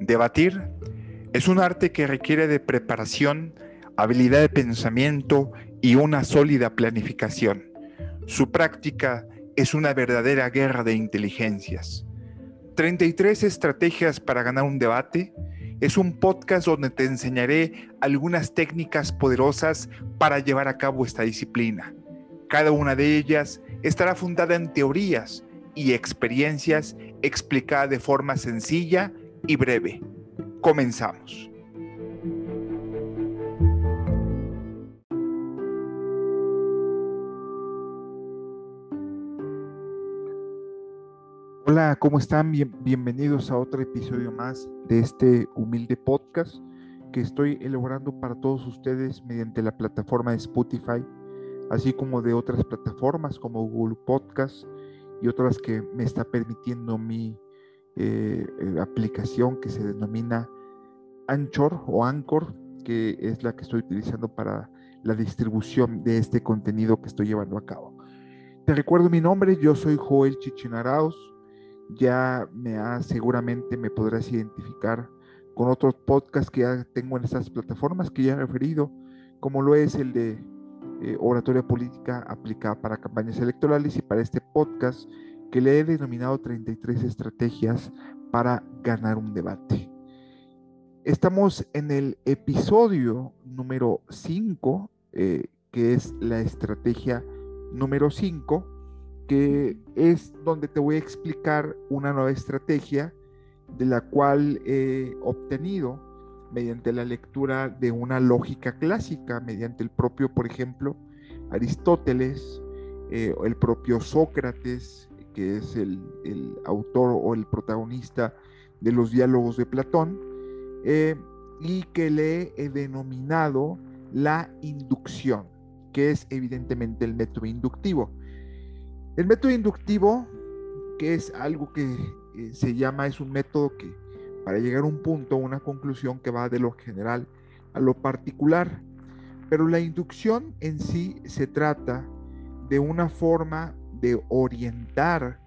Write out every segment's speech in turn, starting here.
Debatir es un arte que requiere de preparación, habilidad de pensamiento y una sólida planificación. Su práctica es una verdadera guerra de inteligencias. 33 estrategias para ganar un debate es un podcast donde te enseñaré algunas técnicas poderosas para llevar a cabo esta disciplina. Cada una de ellas estará fundada en teorías y experiencias explicadas de forma sencilla y breve. Comenzamos. Hola, ¿cómo están? bienvenidos a otro episodio más de este humilde podcast que estoy elaborando para todos ustedes mediante la plataforma de Spotify, así como de otras plataformas como Google Podcast y otras que me está permitiendo mi eh, eh, aplicación que se denomina Anchor o Anchor, que es la que estoy utilizando para la distribución de este contenido que estoy llevando a cabo. Te recuerdo mi nombre, yo soy Joel Chichinaraos. Ya me ha, seguramente me podrás identificar con otros podcasts que ya tengo en estas plataformas que ya he referido, como lo es el de eh, oratoria política aplicada para campañas electorales y para este podcast que le he denominado 33 estrategias para ganar un debate. Estamos en el episodio número 5, eh, que es la estrategia número 5, que es donde te voy a explicar una nueva estrategia de la cual he obtenido mediante la lectura de una lógica clásica, mediante el propio, por ejemplo, Aristóteles, eh, el propio Sócrates, que es el, autor o el protagonista de los diálogos de Platón, eh, y que le he denominado la inducción, que es evidentemente el método inductivo. El método inductivo, que es algo que eh, se llama, es un método que para llegar a un punto, una conclusión que va de lo general a lo particular. Pero la inducción en sí se trata de una forma de orientar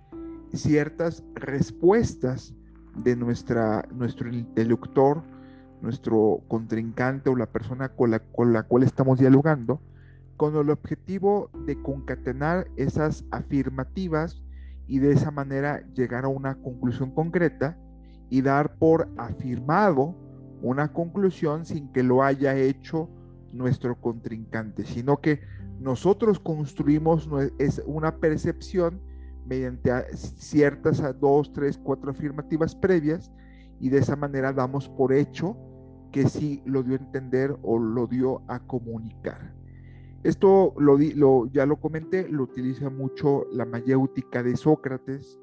ciertas respuestas de nuestra, nuestro interlocutor, nuestro contrincante o la persona con la, con la cual estamos dialogando, con el objetivo de concatenar esas afirmativas y de esa manera llegar a una conclusión concreta y dar por afirmado una conclusión sin que lo haya hecho nuestro contrincante, sino que nosotros construimos una percepción mediante ciertas dos, tres, cuatro afirmativas previas y de esa manera damos por hecho que sí lo dio a entender o lo dio a comunicar. Esto lo, lo, ya lo comenté, lo utiliza mucho la mayéutica de Sócrates,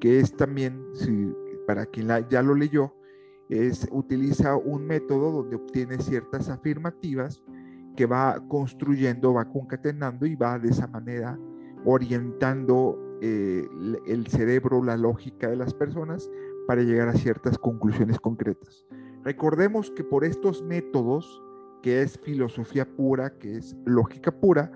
que es también, si, para quien ya lo leyó, es, utiliza un método donde obtiene ciertas afirmativas que va construyendo, va concatenando y va de esa manera orientando eh, el cerebro, la lógica de las personas para llegar a ciertas conclusiones concretas. Recordemos que por estos métodos que es filosofía pura, que es lógica pura,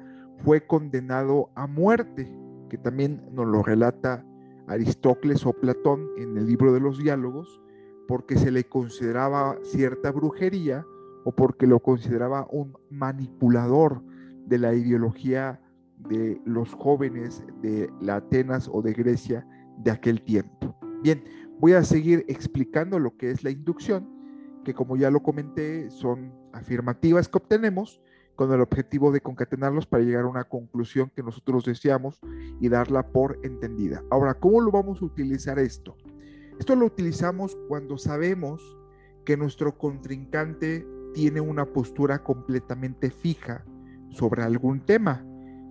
fue condenado a muerte, que también nos lo relata Aristócles o Platón en el libro de los diálogos, porque se le consideraba cierta brujería o porque lo consideraba un manipulador de la ideología de los jóvenes de la Atenas o de Grecia de aquel tiempo. Bien, voy a seguir explicando lo que es la inducción, que como ya lo comenté, son afirmativas que obtenemos con el objetivo de concatenarlos para llegar a una conclusión que nosotros deseamos y darla por entendida. Ahora, ¿cómo lo vamos a utilizar esto? Esto lo utilizamos cuando sabemos que nuestro contrincante tiene una postura completamente fija sobre algún tema.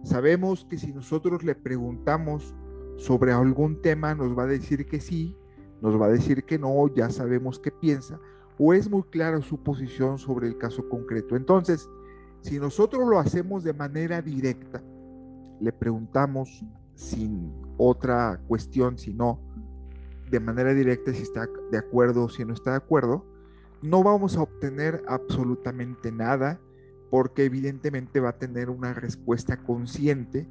Sabemos que si nosotros le preguntamos sobre algún tema, nos va a decir que sí, nos va a decir que no, ya sabemos qué piensa, o es muy clara su posición sobre el caso concreto. Entonces, si nosotros lo hacemos de manera directa, le preguntamos sin otra cuestión, sino de manera directa si está de acuerdo o si no está de acuerdo, no vamos a obtener absolutamente nada porque evidentemente va a tener una respuesta consciente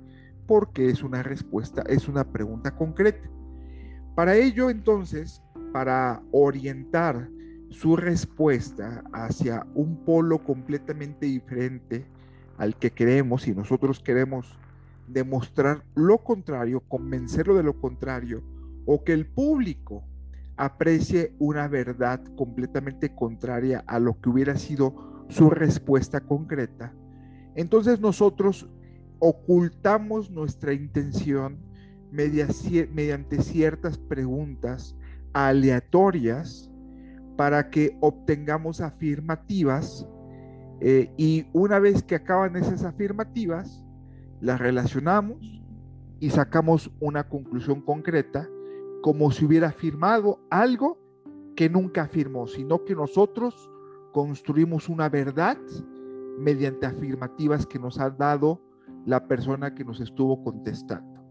porque es una respuesta, es una pregunta concreta. Para ello entonces, para orientar su respuesta hacia un polo completamente diferente al que queremos y nosotros queremos demostrar lo contrario, convencerlo de lo contrario, o que el público aprecie una verdad completamente contraria a lo que hubiera sido su respuesta concreta, entonces nosotros ocultamos nuestra intención mediante ciertas preguntas aleatorias para que obtengamos afirmativas eh, y una vez que acaban esas afirmativas, las relacionamos y sacamos una conclusión concreta como si hubiera afirmado algo que nunca afirmó, sino que nosotros construimos una verdad mediante afirmativas que nos ha dado la persona que nos estuvo contestando.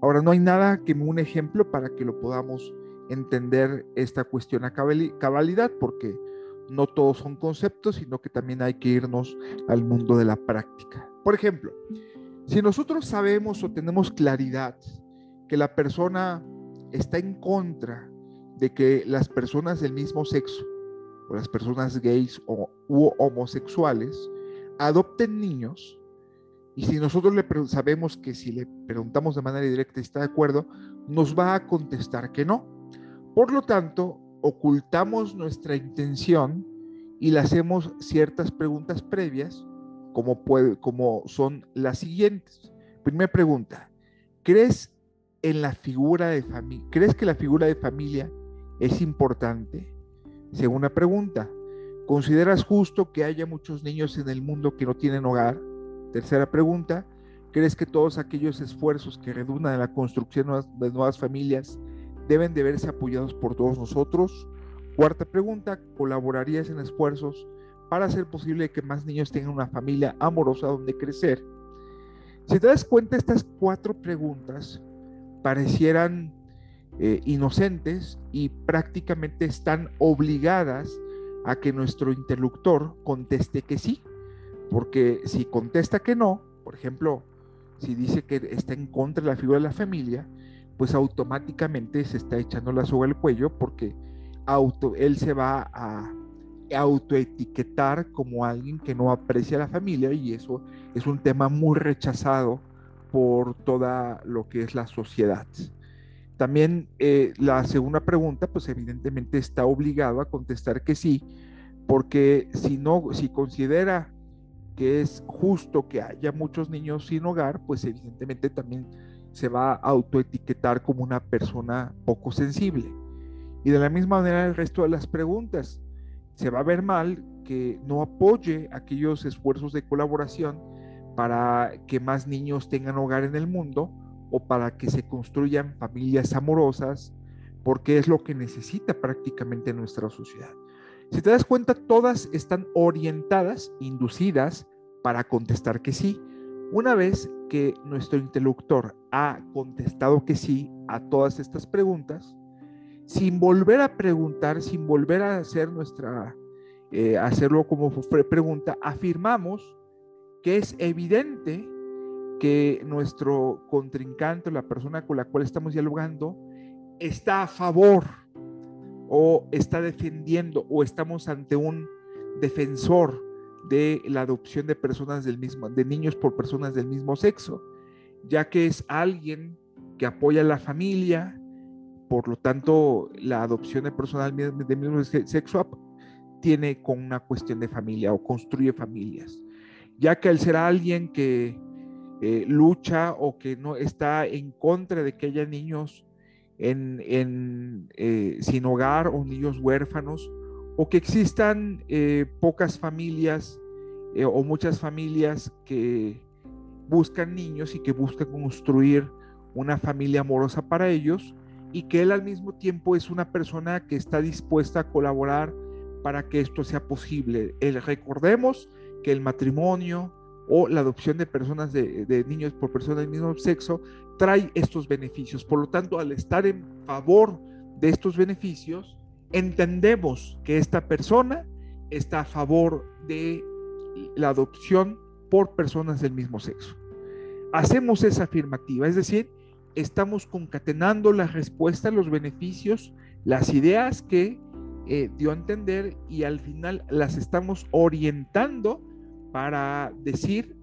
Ahora, no hay nada que un ejemplo para que lo podamos entender esta cuestión a cabalidad, porque no todos son conceptos, sino que también hay que irnos al mundo de la práctica. Por ejemplo, si nosotros sabemos o tenemos claridad que la persona está en contra de que las personas del mismo sexo o las personas gays o u homosexuales adopten niños, y si nosotros le sabemos que si le preguntamos de manera directa está de acuerdo, nos va a contestar que no. Por lo tanto, ocultamos nuestra intención y le hacemos ciertas preguntas previas, como, puede, como son las siguientes. Primera pregunta, ¿crees en la figura de familia? ¿Crees que la figura de familia es importante? Segunda pregunta, ¿consideras justo que haya muchos niños en el mundo que no tienen hogar? Tercera pregunta, ¿crees que todos aquellos esfuerzos que redundan en la construcción de nuevas familias deben de verse apoyados por todos nosotros? Cuarta pregunta, ¿colaborarías en esfuerzos para hacer posible que más niños tengan una familia amorosa donde crecer? Si te das cuenta, estas cuatro preguntas parecieran eh, inocentes y prácticamente están obligadas a que nuestro interlocutor conteste que sí, porque si contesta que no, por ejemplo, si dice que está en contra de la figura de la familia, pues automáticamente se está echando la soga al cuello porque auto, él se va a autoetiquetar como alguien que no aprecia a la familia y eso es un tema muy rechazado por toda lo que es la sociedad. También eh, la segunda pregunta, pues evidentemente está obligado a contestar que sí, porque si no, si considera que es justo que haya muchos niños sin hogar, pues evidentemente también se va a autoetiquetar como una persona poco sensible. Y de la misma manera el resto de las preguntas. Se va a ver mal que no apoye aquellos esfuerzos de colaboración para que más niños tengan hogar en el mundo o para que se construyan familias amorosas, porque es lo que necesita prácticamente nuestra sociedad. Si te das cuenta, todas están orientadas, inducidas para contestar que sí. Una vez que nuestro interlocutor ha contestado que sí a todas estas preguntas, sin volver a preguntar, sin volver a hacer nuestra, eh, hacerlo como pregunta, afirmamos que es evidente que nuestro contrincante, la persona con la cual estamos dialogando, está a favor o está defendiendo o estamos ante un defensor de la adopción de personas del mismo, de niños por personas del mismo sexo, ya que es alguien que apoya a la familia, por lo tanto, la adopción de personas del mismo sexo tiene con una cuestión de familia o construye familias, ya que al ser alguien que eh, lucha o que no está en contra de que haya niños en, eh, sin hogar o niños huérfanos, o que existan eh, pocas familias o muchas familias que buscan niños y que buscan construir una familia amorosa para ellos, y que él al mismo tiempo es una persona que está dispuesta a colaborar para que esto sea posible. El, recordemos que el matrimonio o la adopción de personas de, niños por personas del mismo sexo trae estos beneficios. Por lo tanto, al estar en favor de estos beneficios, entendemos que esta persona está a favor de la adopción por personas del mismo sexo. Hacemos esa afirmativa, es decir, estamos concatenando la respuesta, los beneficios, las ideas que eh, dio a entender y al final las estamos orientando para decir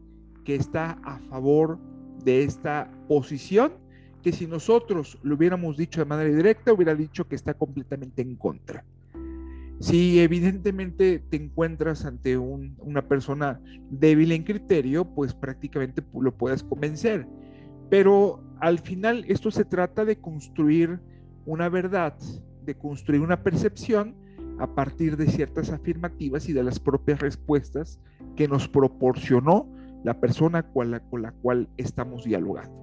que está a favor de esta posición que si nosotros lo hubiéramos dicho de manera directa, hubiera dicho que está completamente en contra. Si evidentemente te encuentras ante una persona débil en criterio, pues prácticamente lo puedes convencer. Pero al final esto se trata de construir una verdad, de construir una percepción a partir de ciertas afirmativas y de las propias respuestas que nos proporcionó la persona con la, con la cual estamos dialogando.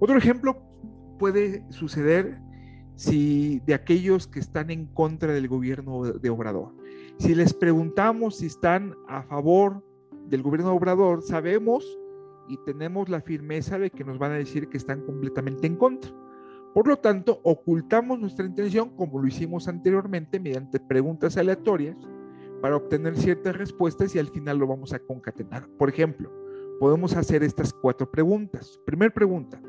Otro ejemplo puede suceder si de aquellos que están en contra del gobierno de Obrador. Si les preguntamos si están a favor del gobierno de Obrador, sabemos y tenemos la firmeza de que nos van a decir que están completamente en contra. Por lo tanto, ocultamos nuestra intención como lo hicimos anteriormente mediante preguntas aleatorias para obtener ciertas respuestas y al final lo vamos a concatenar. Por ejemplo, podemos hacer estas cuatro preguntas. Primera pregunta,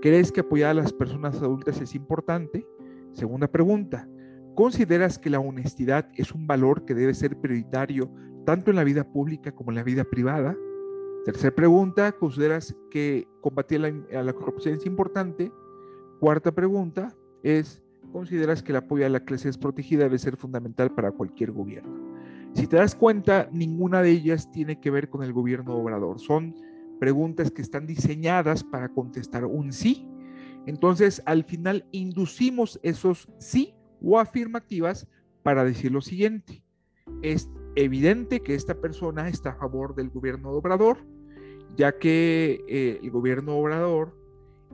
¿crees que apoyar a las personas adultas es importante? Segunda pregunta, ¿consideras que la honestidad es un valor que debe ser prioritario tanto en la vida pública como en la vida privada? Tercera pregunta, ¿consideras que combatir la, corrupción es importante? Cuarta pregunta es, ¿consideras que el apoyo a la clase desprotegida debe ser fundamental para cualquier gobierno? Si te das cuenta, ninguna de ellas tiene que ver con el gobierno obrador. Son preguntas que están diseñadas para contestar un sí. Entonces, al final, inducimos esos sí o afirmativas para decir lo siguiente. Es evidente que esta persona está a favor del gobierno obrador, ya que eh, el gobierno obrador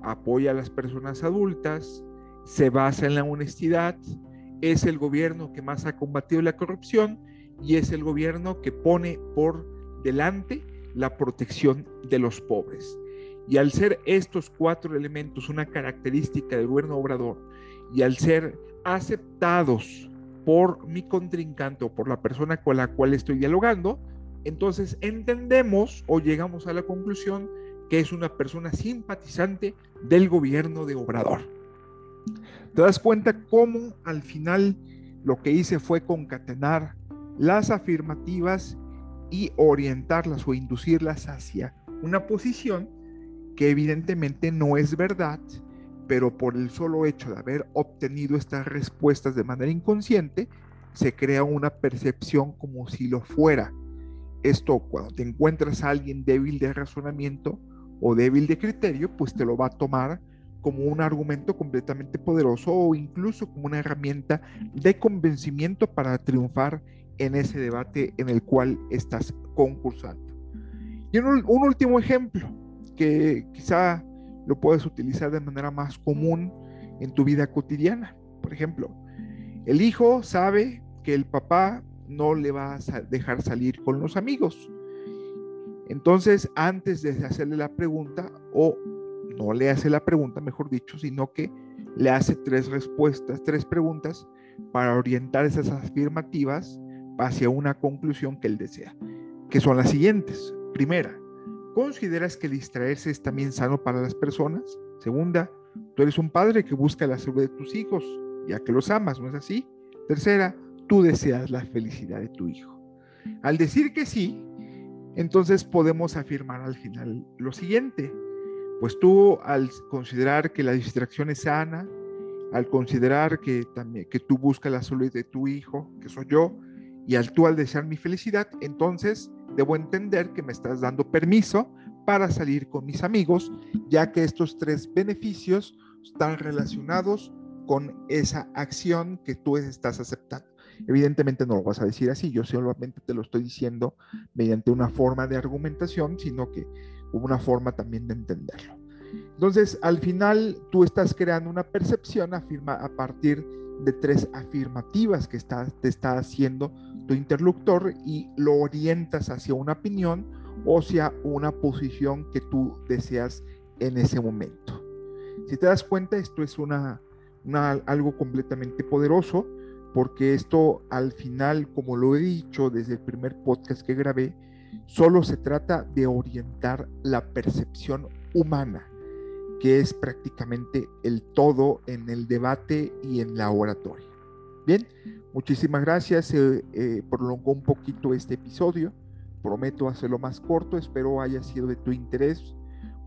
apoya a las personas adultas, se basa en la honestidad, es el gobierno que más ha combatido la corrupción y es el gobierno que pone por delante la protección de los pobres. Y al ser estos cuatro elementos una característica del gobierno obrador y al ser aceptados por mi contrincante o por la persona con la cual estoy dialogando, entonces entendemos o llegamos a la conclusión que es una persona simpatizante del gobierno de Obrador. ¿Te das cuenta cómo al final lo que hice fue concatenar las afirmativas y orientarlas o inducirlas hacia una posición que evidentemente no es verdad, pero por el solo hecho de haber obtenido estas respuestas de manera inconsciente, se crea una percepción como si lo fuera. Esto cuando te encuentras a alguien débil de razonamiento o débil de criterio, pues te lo va a tomar como un argumento completamente poderoso o incluso como una herramienta de convencimiento para triunfar en ese debate en el cual estás concursando. Y un, último ejemplo que quizá lo puedes utilizar de manera más común en tu vida cotidiana. Por ejemplo, el hijo sabe que el papá no le va a dejar salir con los amigos. Entonces, antes de hacerle la pregunta, o no le hace la pregunta, mejor dicho, sino que le hace tres respuestas, tres preguntas para orientar esas afirmativas hacia una conclusión que él desea, que son las siguientes. Primera, ¿consideras que distraerse es también sano para las personas? Segunda, tú eres un padre que busca la salud de tus hijos, ya que los amas, ¿no es así? Tercera, tú deseas la felicidad de tu hijo. Al decir que sí, entonces podemos afirmar al final lo siguiente, pues tú al considerar que la distracción es sana, al considerar que, también, que tú buscas la salud de tu hijo, que soy yo, y al tú al desear mi felicidad, entonces debo entender que me estás dando permiso para salir con mis amigos, ya que estos tres beneficios están relacionados con esa acción que tú estás aceptando. Evidentemente no lo vas a decir así, yo solamente te lo estoy diciendo mediante una forma de argumentación, sino que como una forma también de entenderlo. Entonces, al final tú estás creando una percepción afirma a partir de tres afirmativas que te está haciendo tu interlocutor y lo orientas hacia una opinión o hacia una posición que tú deseas en ese momento. Si te das cuenta, esto es una, algo completamente poderoso porque esto al final, como lo he dicho desde el primer podcast que grabé, solo se trata de orientar la percepción humana, que es prácticamente el todo en el debate y en la oratoria. Bien, muchísimas gracias. Se eh, prolongó un poquito este episodio. Prometo hacerlo más corto. Espero haya sido de tu interés.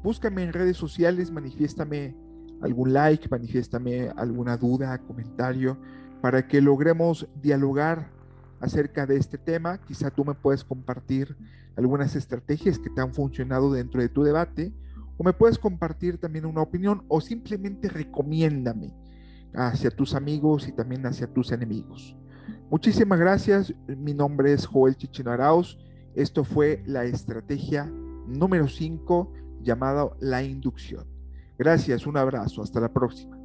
Búscame en redes sociales, manifiéstame algún like, manifiéstame alguna duda, comentario, para que logremos dialogar acerca de este tema. Quizá tú me puedes compartir algunas estrategias que te han funcionado dentro de tu debate o me puedes compartir también una opinión o simplemente recomiéndame hacia tus amigos y también hacia tus enemigos. Muchísimas gracias. Mi nombre es Joel Chichino Arauz. Esto fue la estrategia número 5 llamada la inducción. Gracias, un abrazo, hasta la próxima.